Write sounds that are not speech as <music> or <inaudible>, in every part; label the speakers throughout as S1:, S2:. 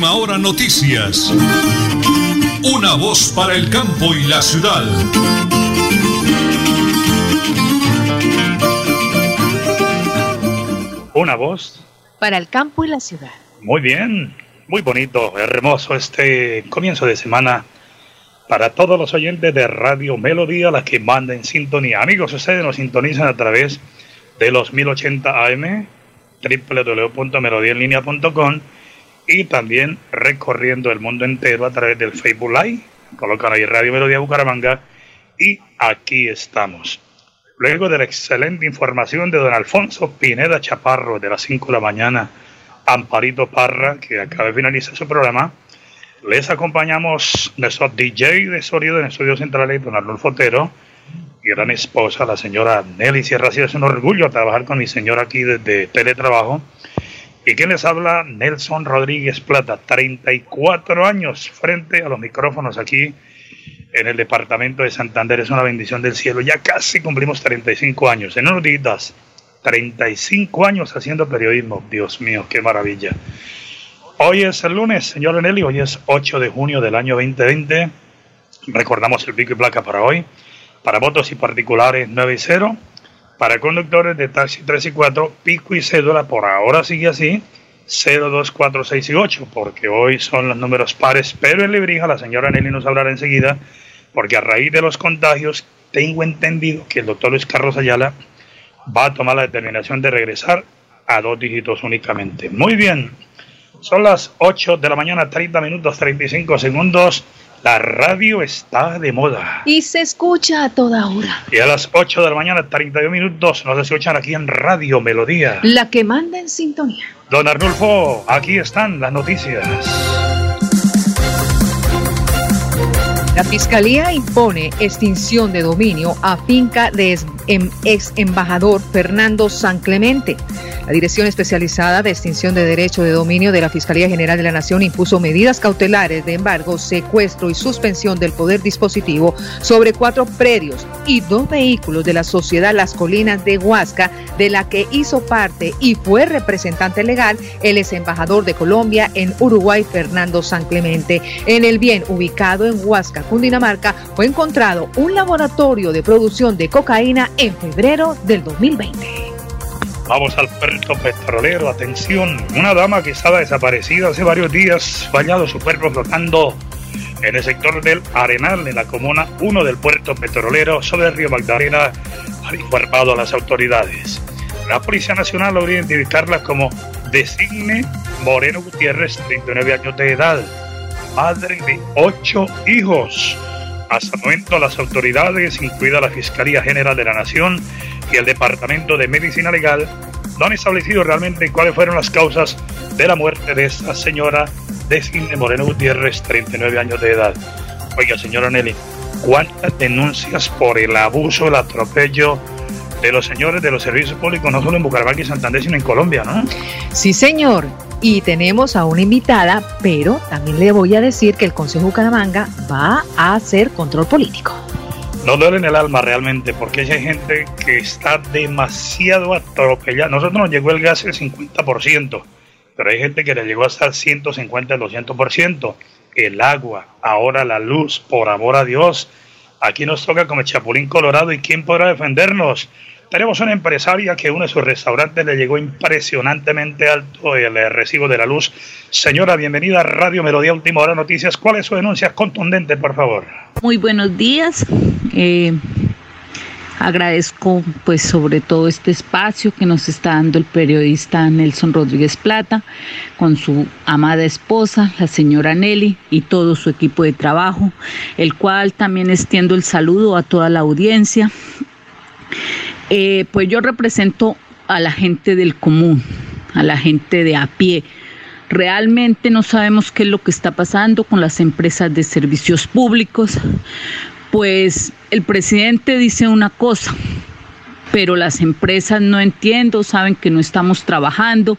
S1: Última Hora Noticias. Una voz para el campo y la ciudad.
S2: Una voz.
S3: Para el campo y la ciudad.
S2: Muy bien, muy bonito, hermoso este comienzo de semana para todos los oyentes de Radio Melodía, la que manda en sintonía. Amigos, ustedes nos sintonizan a través de los 1080 AM, www.melodiaenlinea.com y también recorriendo el mundo entero a través del Facebook Live. Colocan ahí Radio Melodía Bucaramanga y aquí estamos. Luego de la excelente información de don Alfonso Pineda Chaparro de las 5 de la mañana, Amparito Parra, que acaba de finalizar su programa, les acompañamos nuestro DJ de sonido en Estudio Central, don Arnulfo Otero, y gran esposa, la señora Nelly Sierra. es un orgullo trabajar con mi señora aquí desde teletrabajo. ¿Y quién les habla? Nelson Rodríguez Plata, 34 años frente a los micrófonos aquí en el departamento de Santander. Es una bendición del cielo. Ya casi cumplimos 35 años. En unos días, 35 años haciendo periodismo. Dios mío, qué maravilla. Hoy es el lunes, señor Nelly. Hoy es 8 de junio del año 2020. Recordamos el pico y placa para hoy. Para votos y particulares 9 y 0. Para conductores de taxi 3 y 4, pico y cédula por ahora sigue así. 0, 2, 4, 6 y 8, porque hoy son los números pares, pero en Librija la señora Nelly nos hablará enseguida, porque a raíz de los contagios tengo entendido que el doctor Luis Carlos Ayala va a tomar la determinación de regresar a dos dígitos únicamente. Muy bien, son las 8 de la mañana, 30 minutos, 35 segundos. La radio está de moda.
S3: Y se escucha a toda hora.
S2: Y a las 8 de la mañana, 32 minutos, nos escuchan aquí en Radio Melodía.
S3: La que manda en sintonía.
S2: Don Arnulfo, aquí están las noticias.
S3: La Fiscalía impone extinción de dominio a finca de ex embajador Fernando San Clemente. La Dirección Especializada de Extinción de Derecho de Dominio de la Fiscalía General de la Nación impuso medidas cautelares de embargo, secuestro y suspensión del poder dispositivo sobre cuatro predios y dos vehículos de la sociedad Las Colinas de Huasca, de la que hizo parte y fue representante legal el ex embajador de Colombia en Uruguay, Fernando San Clemente. En el bien ubicado en Huasca, Cundinamarca, fue encontrado un laboratorio de producción de cocaína en febrero del 2020.
S2: Vamos al puerto petrolero. Atención, una dama que estaba desaparecida hace varios días, fallado su cuerpo flotando en el sector del Arenal, en la comuna 1 del puerto petrolero sobre el río Magdalena, ha informado a las autoridades. La Policía Nacional logró identificarla como Designe Moreno Gutiérrez, 39 años de edad, madre de ocho hijos. Hasta el momento, las autoridades, incluida la Fiscalía General de la Nación, y el Departamento de Medicina Legal no han establecido realmente cuáles fueron las causas de la muerte de esta señora de Moreno Gutiérrez, 39 años de edad. Oiga, señora Nelly, ¿cuántas denuncias por el abuso, el atropello de los señores de los servicios públicos, no solo en Bucaramanga y Santander, sino en Colombia, ¿no?
S3: Sí, señor. Y tenemos a una invitada, pero también le voy a decir que el Consejo Bucaramanga va a hacer control político
S2: no duele en el alma realmente, porque hay gente que está demasiado atropellada. Nosotros nos llegó el gas el 50%, pero hay gente que le llegó hasta el 150, el 200%. El agua, ahora la luz, por amor a Dios. Aquí nos toca como Chapulín Colorado y ¿quién podrá defendernos? Tenemos una empresaria que uno de sus restaurantes le llegó impresionantemente alto el recibo de la luz. Señora, bienvenida a Radio Melodía Última Hora Noticias. ¿Cuál es su denuncia contundente, por favor?
S4: Muy buenos días. Eh, agradezco pues sobre todo este espacio que nos está dando el periodista Nelson Rodríguez Plata con su amada esposa, la señora Nelly y todo su equipo de trabajo, el cual también extiendo el saludo a toda la audiencia. Eh, pues yo represento a la gente del común, a la gente de a pie. Realmente no sabemos qué es lo que está pasando con las empresas de servicios públicos, pues el presidente dice una cosa, pero las empresas no entiendo, saben que no estamos trabajando,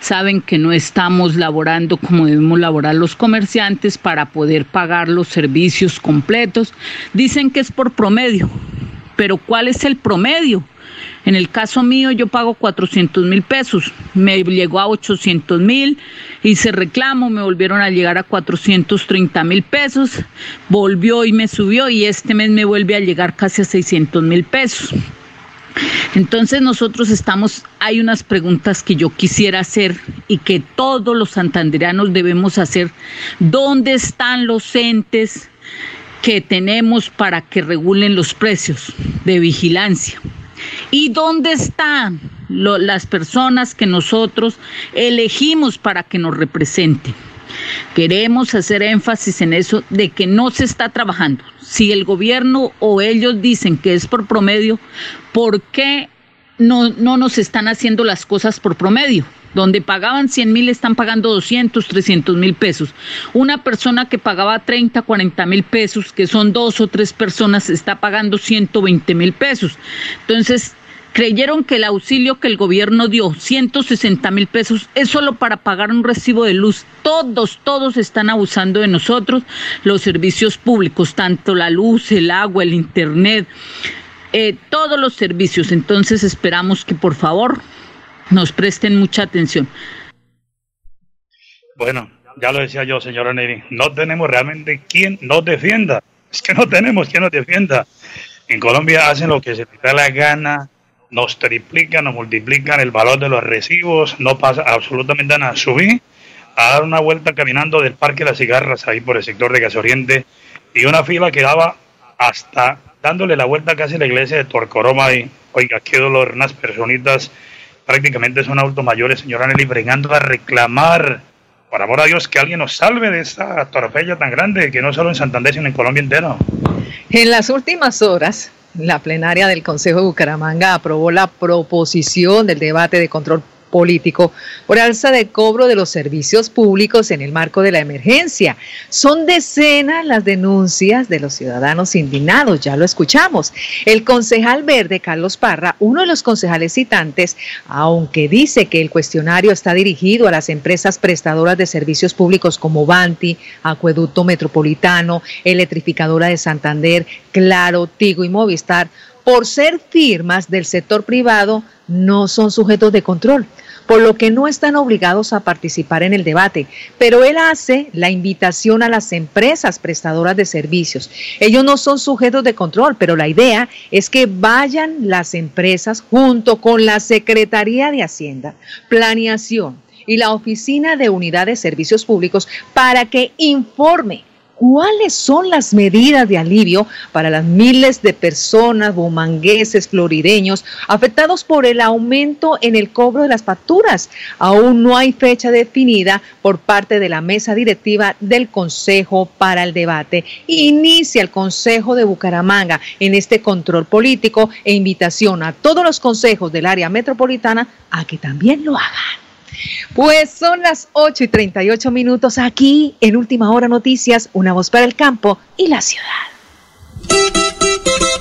S4: saben que no estamos laborando como debemos laborar los comerciantes para poder pagar los servicios completos. Dicen que es por promedio, pero ¿cuál es el promedio? En el caso mío yo pago 400 mil pesos, me llegó a 800 mil, hice reclamo, me volvieron a llegar a 430 mil pesos, volvió y me subió y este mes me vuelve a llegar casi a 600 mil pesos. Entonces nosotros estamos, hay unas preguntas que yo quisiera hacer y que todos los santanderianos debemos hacer. ¿Dónde están los entes que tenemos para que regulen los precios de vigilancia? ¿Y dónde están las personas que nosotros elegimos para que nos representen? Queremos hacer énfasis en eso de que no se está trabajando. Si el gobierno o ellos dicen que es por promedio, ¿por qué no, no nos están haciendo las cosas por promedio? Donde pagaban 100 mil están pagando 200, 300 mil pesos. Una persona que pagaba 30, 40 mil pesos, que son dos o tres personas, está pagando 120 mil pesos. Entonces, creyeron que el auxilio que el gobierno dio, 160 mil pesos, es solo para pagar un recibo de luz. Todos, todos están abusando de nosotros, los servicios públicos, tanto la luz, el agua, el internet, eh, todos los servicios. Entonces esperamos que por favor nos presten mucha atención.
S2: Bueno, ya lo decía yo, señora Neri, no tenemos realmente quien nos defienda. Es que no tenemos quien nos defienda. En Colombia hacen lo que se les da la gana, nos triplican, nos multiplican el valor de los recibos, no pasa absolutamente nada. Subí a dar una vuelta caminando del Parque de las Cigarras, ahí por el sector de Gasorriente, y una fila que daba hasta dándole la vuelta casi a la iglesia de Torcoroma. Y, oiga, qué dolor, unas personitas prácticamente son adultos mayores, señora Nelly, bregando a reclamar, por amor a Dios, que alguien nos salve de esta atropella tan grande, que no solo en Santander, sino en Colombia entero.
S3: En las últimas horas, la plenaria del Consejo de Bucaramanga aprobó la proposición del debate de control político por alza de cobro de los servicios públicos en el marco de la emergencia. Son decenas las denuncias de los ciudadanos indignados, ya lo escuchamos. El concejal verde, Carlos Parra, uno de los concejales citantes, aunque dice que el cuestionario está dirigido a las empresas prestadoras de servicios públicos como Banti, Acueducto Metropolitano, Electrificadora de Santander, Claro, Tigo y Movistar, por ser firmas del sector privado, no son sujetos de control, por lo que no están obligados a participar en el debate. Pero él hace la invitación a las empresas prestadoras de servicios. Ellos no son sujetos de control, pero la idea es que vayan las empresas junto con la Secretaría de Hacienda, Planeación y la Oficina de Unidad de Servicios Públicos para que informe cuáles son las medidas de alivio para las miles de personas, bumangueses, florideños, afectados por el aumento en el cobro de las facturas. Aún no hay fecha definida por parte de la mesa directiva del Consejo para el debate. Inicia el Consejo de Bucaramanga en este control político e invitación a todos los consejos del área metropolitana a que también lo hagan. Pues son las 8 y 38 minutos aquí en Última Hora Noticias, una voz para el campo y la ciudad.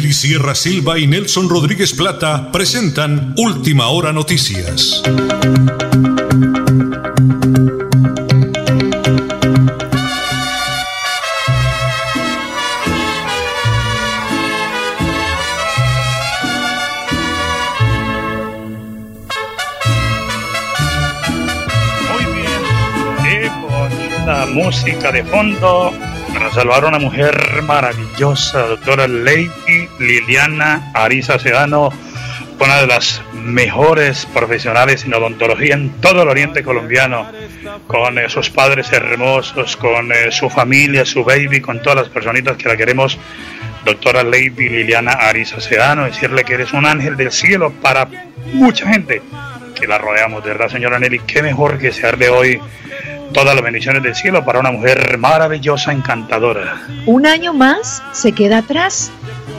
S1: Nelly Sierra Silva y Nelson Rodríguez Plata presentan Última Hora Noticias.
S2: Música de fondo salvar a una mujer maravillosa, doctora Lady Liliana Ariza Sedano, una de las mejores profesionales en odontología en todo el oriente colombiano, con eh, sus padres hermosos, con eh, su familia, su baby, con todas las personitas que la queremos. Doctora Lady Liliana Ariza Sedano, decirle que eres un ángel del cielo para mucha gente que la rodeamos, de verdad, señora Nelly, qué mejor que desearle hoy todas las bendiciones del cielo para una mujer maravillosa, encantadora.
S3: Un año más se queda atrás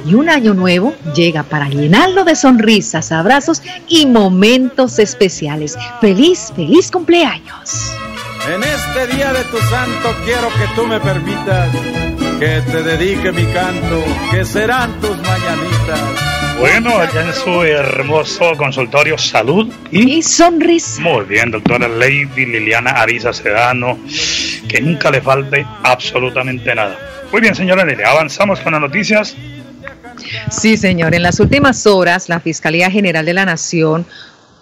S3: y un año nuevo llega para llenarlo de sonrisas, abrazos y momentos especiales. Feliz, feliz cumpleaños.
S5: En este día de tu santo quiero que tú me permitas que te dedique mi canto, que serán tus mañanitas.
S2: Bueno, allá en su hermoso consultorio salud y,
S3: Y sonrisa.
S2: muy bien, doctora Lady Liliana Ariza Sedano, que nunca le falte absolutamente nada. Muy bien, señora Nelly, avanzamos con las noticias.
S3: Sí, señor. En las últimas horas, la Fiscalía General de la Nación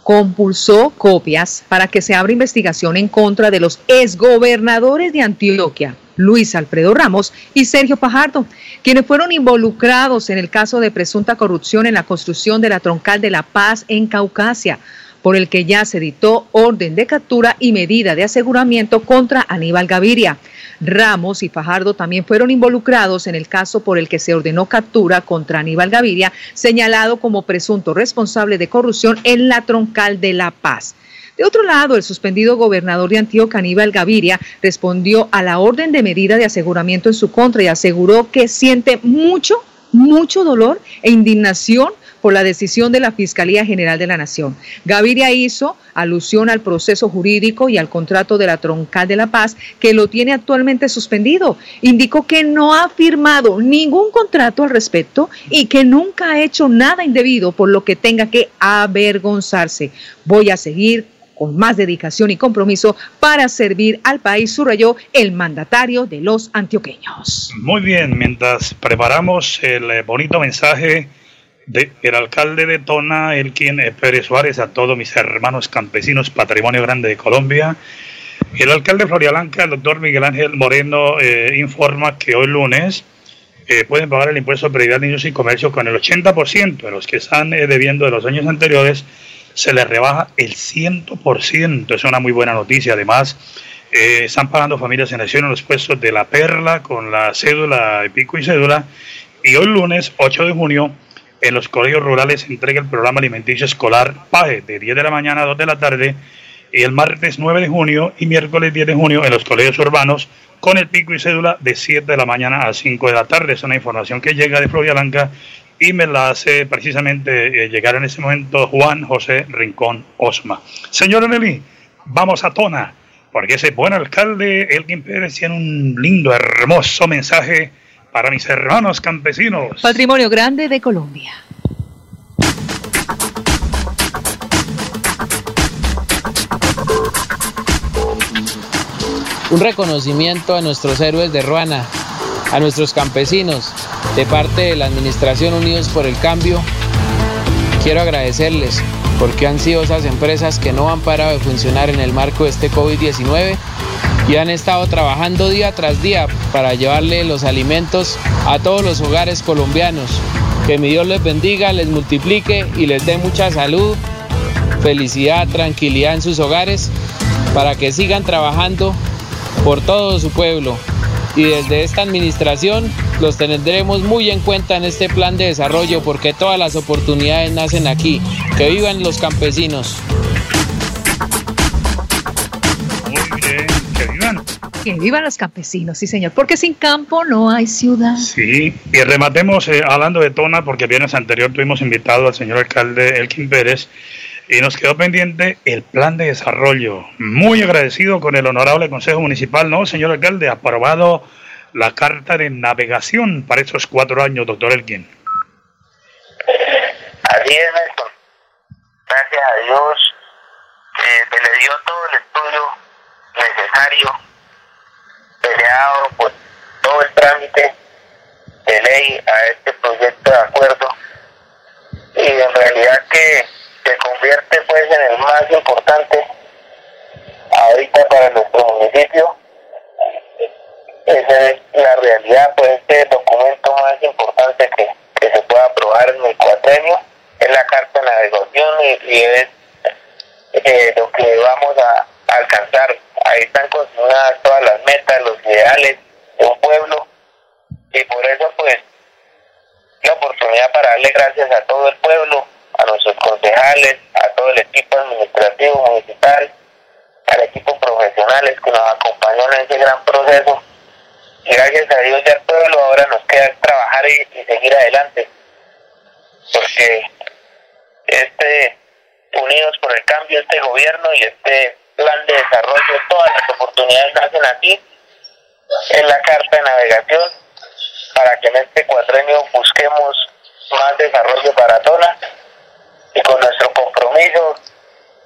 S3: compulsó copias para que se abra investigación en contra de los exgobernadores de Antioquia, Luis Alfredo Ramos y Sergio Pajardo, quienes fueron involucrados en el caso de presunta corrupción en la construcción de la troncal de La Paz en Caucasia, por el que ya se dictó orden de captura y medida de aseguramiento contra Aníbal Gaviria. Ramos y Fajardo también fueron involucrados en el caso por el que se ordenó captura contra Aníbal Gaviria, señalado como presunto responsable de corrupción en la troncal de La Paz. De otro lado, el suspendido gobernador de Antioquia, Aníbal Gaviria, respondió a la orden de medida de aseguramiento en su contra y aseguró que siente mucho, mucho dolor e indignación por la decisión de la Fiscalía General de la Nación. Gaviria hizo alusión al proceso jurídico y al contrato de la Troncal de la Paz que lo tiene actualmente suspendido. Indicó que no ha firmado ningún contrato al respecto y que nunca ha hecho nada indebido por lo que tenga que avergonzarse. Voy a seguir con más dedicación y compromiso para servir al país, subrayó el mandatario de los antioqueños.
S2: Muy bien, mientras preparamos el eh, bonito mensaje del alcalde de Tona, el eh, Pérez Suárez, a todos mis hermanos campesinos, patrimonio grande de Colombia. El alcalde de Florialanca, el doctor Miguel Ángel Moreno, eh, informa que hoy lunes eh, pueden pagar el impuesto de prioridad de niños y comercio con el 80% de los que están debiendo de los años anteriores, se les rebaja el 100%. Es una muy buena noticia. Además, eh, están pagando familias en acción en los puestos de la Perla con la cédula, de pico y cédula. Y hoy lunes, 8 de junio, en los colegios rurales se entrega el programa alimenticio escolar PAE de 10 de la mañana a 2 de la tarde y el martes 9 de junio y miércoles 10 de junio en los colegios urbanos con el pico y cédula de 7 de la mañana a 5 de la tarde. Es una información que llega de Florida Blanca y me la hace precisamente eh, llegar en ese momento Juan José Rincón Osma. Señora Nelly, vamos a Tona, porque ese buen alcalde, Elgin Pérez, tiene un lindo, hermoso mensaje para mis hermanos campesinos.
S3: Patrimonio grande de Colombia.
S6: Un reconocimiento a nuestros héroes de Ruana, a nuestros campesinos, de parte de la Administración Unidos por el Cambio. Quiero agradecerles porque han sido esas empresas que no han parado de funcionar en el marco de este COVID-19 y han estado trabajando día tras día para llevarle los alimentos a todos los hogares colombianos. Que mi Dios les bendiga, les multiplique y les dé mucha salud, felicidad, tranquilidad en sus hogares para que sigan trabajando por todo su pueblo. Y desde esta administración los tendremos muy en cuenta en este plan de desarrollo porque todas las oportunidades nacen aquí. Que vivan los campesinos.
S2: Muy bien, que vivan.
S3: Que vivan los campesinos, sí señor, porque sin campo no hay ciudad.
S2: Sí, y rematemos eh, hablando de Tona, porque viernes anterior tuvimos invitado al señor alcalde Elkin Pérez y nos quedó pendiente el plan de desarrollo. Muy agradecido con el honorable Consejo Municipal, ¿no, señor alcalde? Aprobado la carta de navegación para estos cuatro años, doctor Elkin.
S7: Así es, Néstor. Gracias a Dios eh, se le dio todo el estudio necesario, peleado por todo el trámite de ley a este proyecto de acuerdo y en realidad que se convierte pues en el más importante ahorita para nuestro municipio. Esa es la realidad, pues este documento más importante que, que se pueda aprobar en el cuatrenio es la carta de navegación y, y es eh, lo que vamos a, alcanzar. Ahí están consignadas todas las metas, los ideales de un pueblo y por eso pues la oportunidad para darle gracias a todo el pueblo, nuestros concejales, a todo el equipo administrativo municipal, al equipo profesionales que nos acompañó en ese gran proceso. Y gracias a Dios y al pueblo ahora nos queda trabajar y, seguir adelante. Porque este Unidos por el Cambio, este gobierno y este plan de desarrollo, todas las oportunidades nacen aquí, en la carta de navegación, para que en este cuatrenio busquemos más desarrollo para Tona y con nuestro compromiso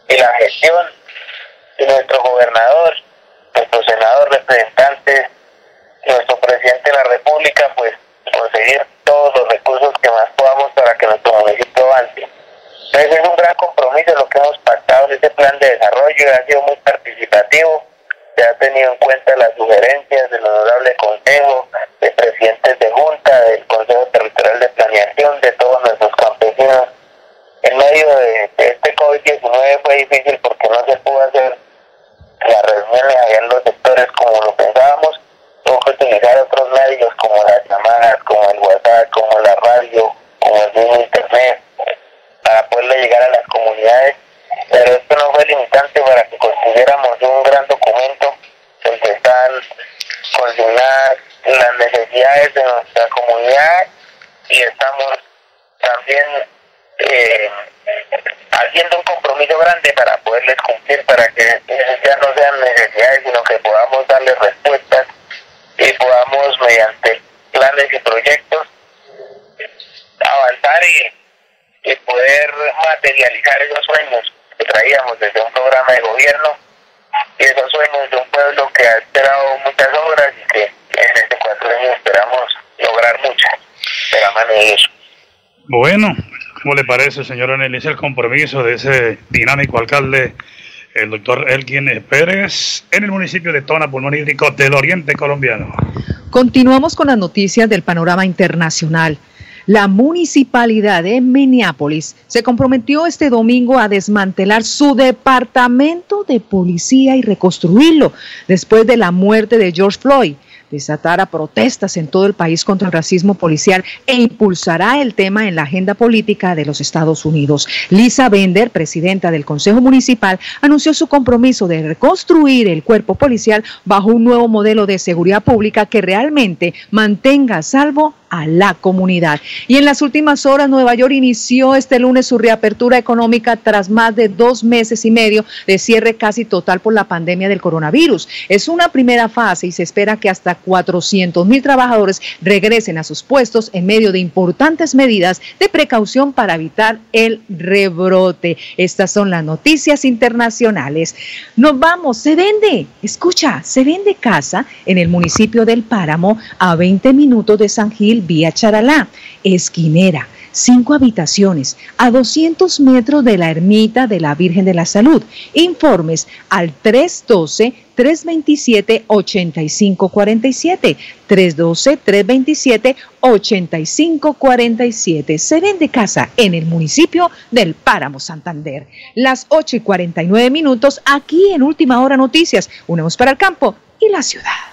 S7: y la gestión de nuestro gobernador, nuestro senador, representantes, nuestro presidente de la República, pues conseguir todos los recursos que más podamos para que nuestro municipio avance. Entonces es un gran compromiso lo que hemos pactado en este plan de desarrollo, ha sido muy participativo, se ha tenido en cuenta las sugerencias del honorable consejo, de presidentes de junta, del Consejo Territorial de Planeación, de todos. En medio de, este COVID-19 fue difícil porque no se pudo hacer las reuniones allá en los sectores como lo pensábamos, tuvo que utilizar otros medios como las llamadas, como el WhatsApp, como la radio, como el mismo internet, para poderle llegar a las comunidades, pero esto no fue limitante para que consiguiéramos un gran documento donde están consignadas las necesidades de nuestra comunidad y estamos también eh, haciendo un compromiso grande para poderles cumplir, para que ya no sean necesidades, sino que podamos darles respuestas y podamos mediante planes y proyectos avanzar y, y poder materializar esos sueños que traíamos desde un programa de gobierno y esos sueños de un pueblo que ha esperado muchas obras y que en este cuatro años esperamos lograr muchas de la mano de Dios.
S2: Bueno, ¿cómo le parece, señor Anelis, el compromiso de ese dinámico alcalde, el doctor Elkin Pérez, en el municipio de Tona, pulmón del oriente colombiano?
S3: Continuamos con las noticias del panorama internacional. La municipalidad de Minneapolis se comprometió este domingo a desmantelar su departamento de policía y reconstruirlo después de la muerte de George Floyd desatará protestas en todo el país contra el racismo policial e impulsará el tema en la agenda política de los Estados Unidos. Lisa Bender, presidenta del Consejo Municipal, anunció su compromiso de reconstruir el cuerpo policial bajo un nuevo modelo de seguridad pública que realmente mantenga a salvo a la comunidad. Y en las últimas horas, Nueva York inició este lunes su reapertura económica tras más de dos meses y medio de cierre casi total por la pandemia del coronavirus. Es una primera fase y se espera que hasta 400 mil trabajadores regresen a sus puestos en medio de importantes medidas de precaución para evitar el rebrote. Estas son las noticias internacionales. Nos vamos, se vende, escucha, se vende casa en el municipio del Páramo a 20 minutos de San Gil vía Charalá, esquinera cinco habitaciones, a 200 metros de la ermita de la Virgen de la Salud. Informes al 312 327-8547. 312-327-8547. Se vende casa en el municipio del Páramo Santander. Las 8 y 49 minutos aquí en Última Hora Noticias. Unamos para el campo y la ciudad.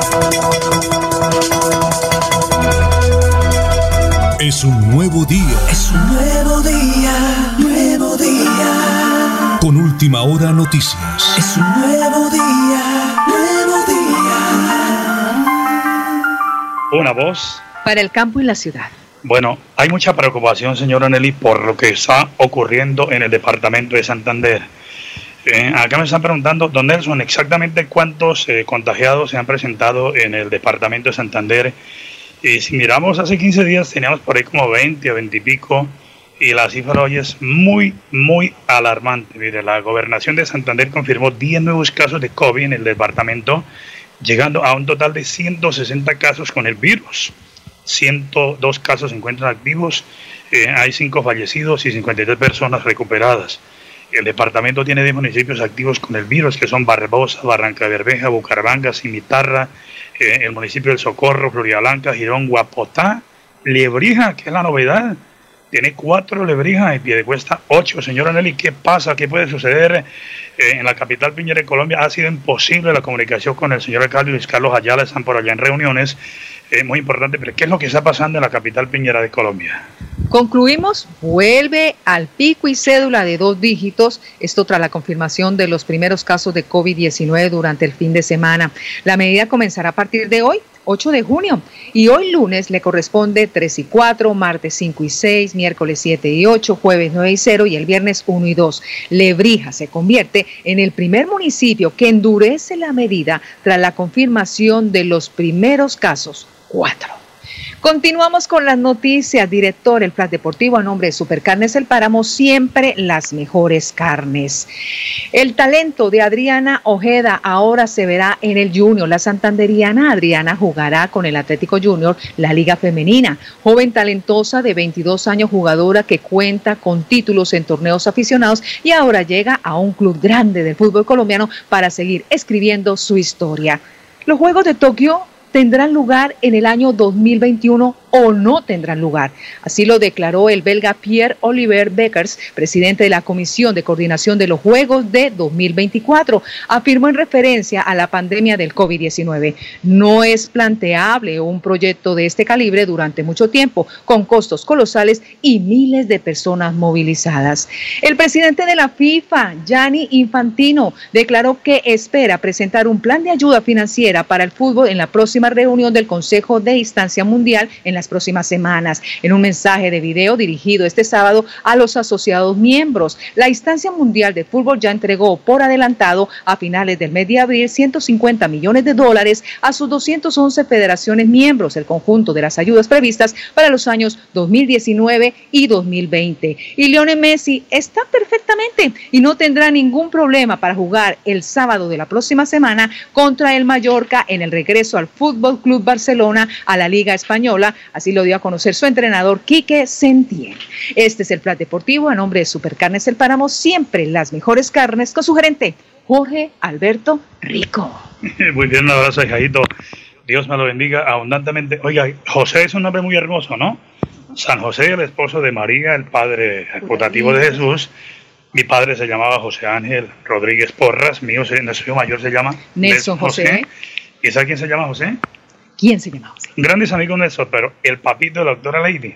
S1: Es un nuevo día.
S8: Es un nuevo día, nuevo día.
S1: Con última hora noticias.
S8: Es un nuevo día, nuevo día.
S2: Una voz.
S3: Para el campo y la ciudad.
S2: Bueno, hay mucha preocupación, señora Nelly, por lo que está ocurriendo en el departamento de Santander. Eh, acá me están preguntando, don Nelson, exactamente cuántos eh, contagiados se han presentado en el departamento de Santander y si miramos hace 15 días teníamos por ahí como 20 o 20 y pico y la cifra hoy es muy, muy alarmante. Mire, la gobernación de Santander confirmó 10 nuevos casos de COVID en el departamento, llegando a un total de 160 casos con el virus. 102 casos se encuentran activos, eh, hay 5 fallecidos y 53 personas recuperadas. El departamento tiene 10 municipios activos con el virus, que son Barbosa, Barranca Bermeja, Bucaramanga, Cimitarra, eh, el municipio del Socorro, Florida Girón, Guapotá, Lebrija, que es la novedad. Tiene cuatro lebrijas y pie de cuesta ocho. Señora Nelly, ¿qué pasa? ¿Qué puede suceder eh, en la capital Piñera de Colombia? Ha sido imposible la comunicación con el señor alcalde Luis Carlos Ayala, están por allá en reuniones. Eh, muy importante, pero ¿qué es lo que está pasando en la capital Piñera de Colombia?
S3: Concluimos, vuelve al pico y cédula de dos dígitos, esto tras la confirmación de los primeros casos de COVID-19 durante el fin de semana. La medida comenzará a partir de hoy, 8 de junio, y hoy lunes le corresponde 3 y 4, martes 5 y 6, miércoles 7 y 8, jueves 9 y 0 y el viernes 1 y 2. Lebrija se convierte en el primer municipio que endurece la medida tras la confirmación de los primeros casos, 4. Continuamos con las noticias. Director, el Plan Deportivo a nombre de Supercarnes El Páramo, siempre las mejores carnes. El talento de Adriana Ojeda ahora se verá en el Junior. La santanderiana Adriana jugará con el Atlético Junior la Liga Femenina. Joven talentosa de 22 años, jugadora que cuenta con títulos en torneos aficionados y ahora llega a un club grande del fútbol colombiano para seguir escribiendo su historia. Los Juegos de Tokio tendrán lugar en el año 2021 o no tendrán lugar. Así lo declaró el belga Pierre Oliver Beckers, presidente de la Comisión de Coordinación de los Juegos de 2024. Afirmó en referencia a la pandemia del COVID-19. No es planteable un proyecto de este calibre durante mucho tiempo, con costos colosales y miles de personas movilizadas. El presidente de la FIFA, Gianni Infantino, declaró que espera presentar un plan de ayuda financiera para el fútbol en la próxima reunión del Consejo de Instancia Mundial en la las próximas semanas. En un mensaje de video dirigido este sábado a los asociados miembros, la instancia mundial de fútbol ya entregó por adelantado a finales del mes de abril 150 millones de dólares a sus 211 federaciones miembros, el conjunto de las ayudas previstas para los años 2019 y 2020. Y Lionel Messi está perfectamente y no tendrá ningún problema para jugar el sábado de la próxima semana contra el Mallorca en el regreso al Fútbol Club Barcelona a la Liga Española. Así lo dio a conocer su entrenador Quique Sentien. Este es el Plan Deportivo a nombre de Supercarnes El Páramo, siempre las mejores carnes con su gerente Jorge Alberto Rico. <laughs>
S2: Muy bien, un abrazo, hijadito. Dios me lo bendiga abundantemente. Oiga, José es un nombre muy hermoso, ¿no? San José, el esposo de María, el padre putativo de Jesús. Mi padre se llamaba José Ángel Rodríguez Porras, mío, nuestro hijo mayor se llama
S3: Nelson José.
S2: ¿Y sabe quién se llama José?
S3: ¿Quién se llama José?
S2: Grandes amigos Nelson, pero el papito de la doctora Lady.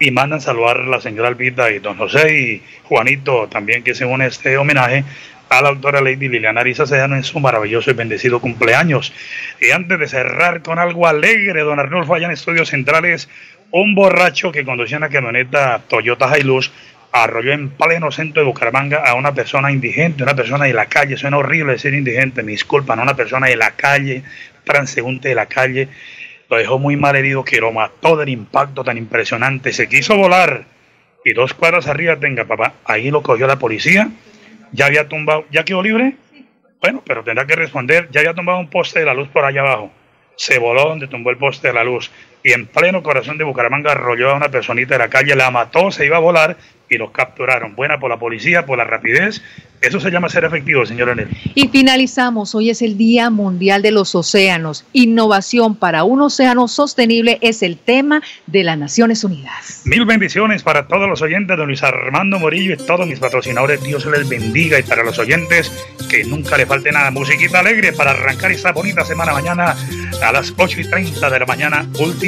S2: Y mandan saludar a la señora Albita y don José y Juanito también que se une este homenaje a la doctora Lady Liliana Ariza Sejano en su maravilloso y bendecido cumpleaños. Y antes de cerrar con algo alegre, don Arnulfo, allá en Estudios Centrales, un borracho que conducía una camioneta Toyota Hilux arrolló en pleno centro de Bucaramanga a una persona indigente, una persona de la calle, suena horrible decir indigente, me disculpan, una persona de la calle, transeúnte de la calle, lo dejó muy mal herido, que lo mató del impacto tan impresionante, se quiso volar y dos cuadras arriba, tenga papá, ahí lo cogió la policía, ya había tumbado, ya quedó libre, bueno, pero tendrá que responder, ya había tumbado un poste de la luz por allá abajo, se voló donde tumbó el poste de la luz y en pleno corazón de Bucaramanga arrolló a una personita de la calle, la mató, se iba a volar y los capturaron. Buena por la policía, por la rapidez. Eso se llama ser efectivo, señor Enel.
S3: Y finalizamos. Hoy es el Día Mundial de los Océanos. Innovación para un océano sostenible es el tema de las Naciones Unidas.
S2: Mil bendiciones para todos los oyentes de Luis Armando Morillo y todos mis patrocinadores. Dios les bendiga. Y para los oyentes, que nunca le falte nada. Musiquita alegre para arrancar esta bonita semana mañana a las 8 y 30 de la mañana. Última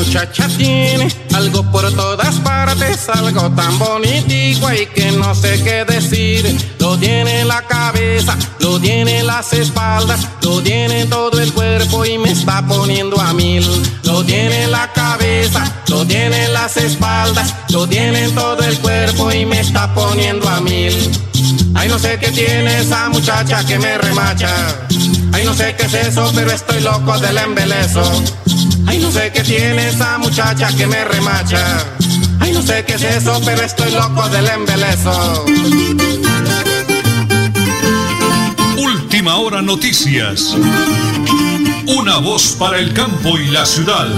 S9: Muchacha tiene algo por todas partes, algo tan bonitico y que no sé qué decir. Lo tiene en la cabeza, lo tiene en las espaldas, lo tiene en todo el cuerpo y me está poniendo a mil. Lo tiene en la cabeza, lo tiene en las espaldas, lo tiene en todo el cuerpo y me está poniendo a mil. Ay, no sé qué tiene esa muchacha que me remacha. Ay, no sé qué es eso, pero estoy loco del embelezo. Ay, no sé qué tiene esa muchacha que me remacha. Ay, no sé qué es eso, pero estoy loco del embelezo.
S1: Última hora noticias. Una voz para el campo y la ciudad.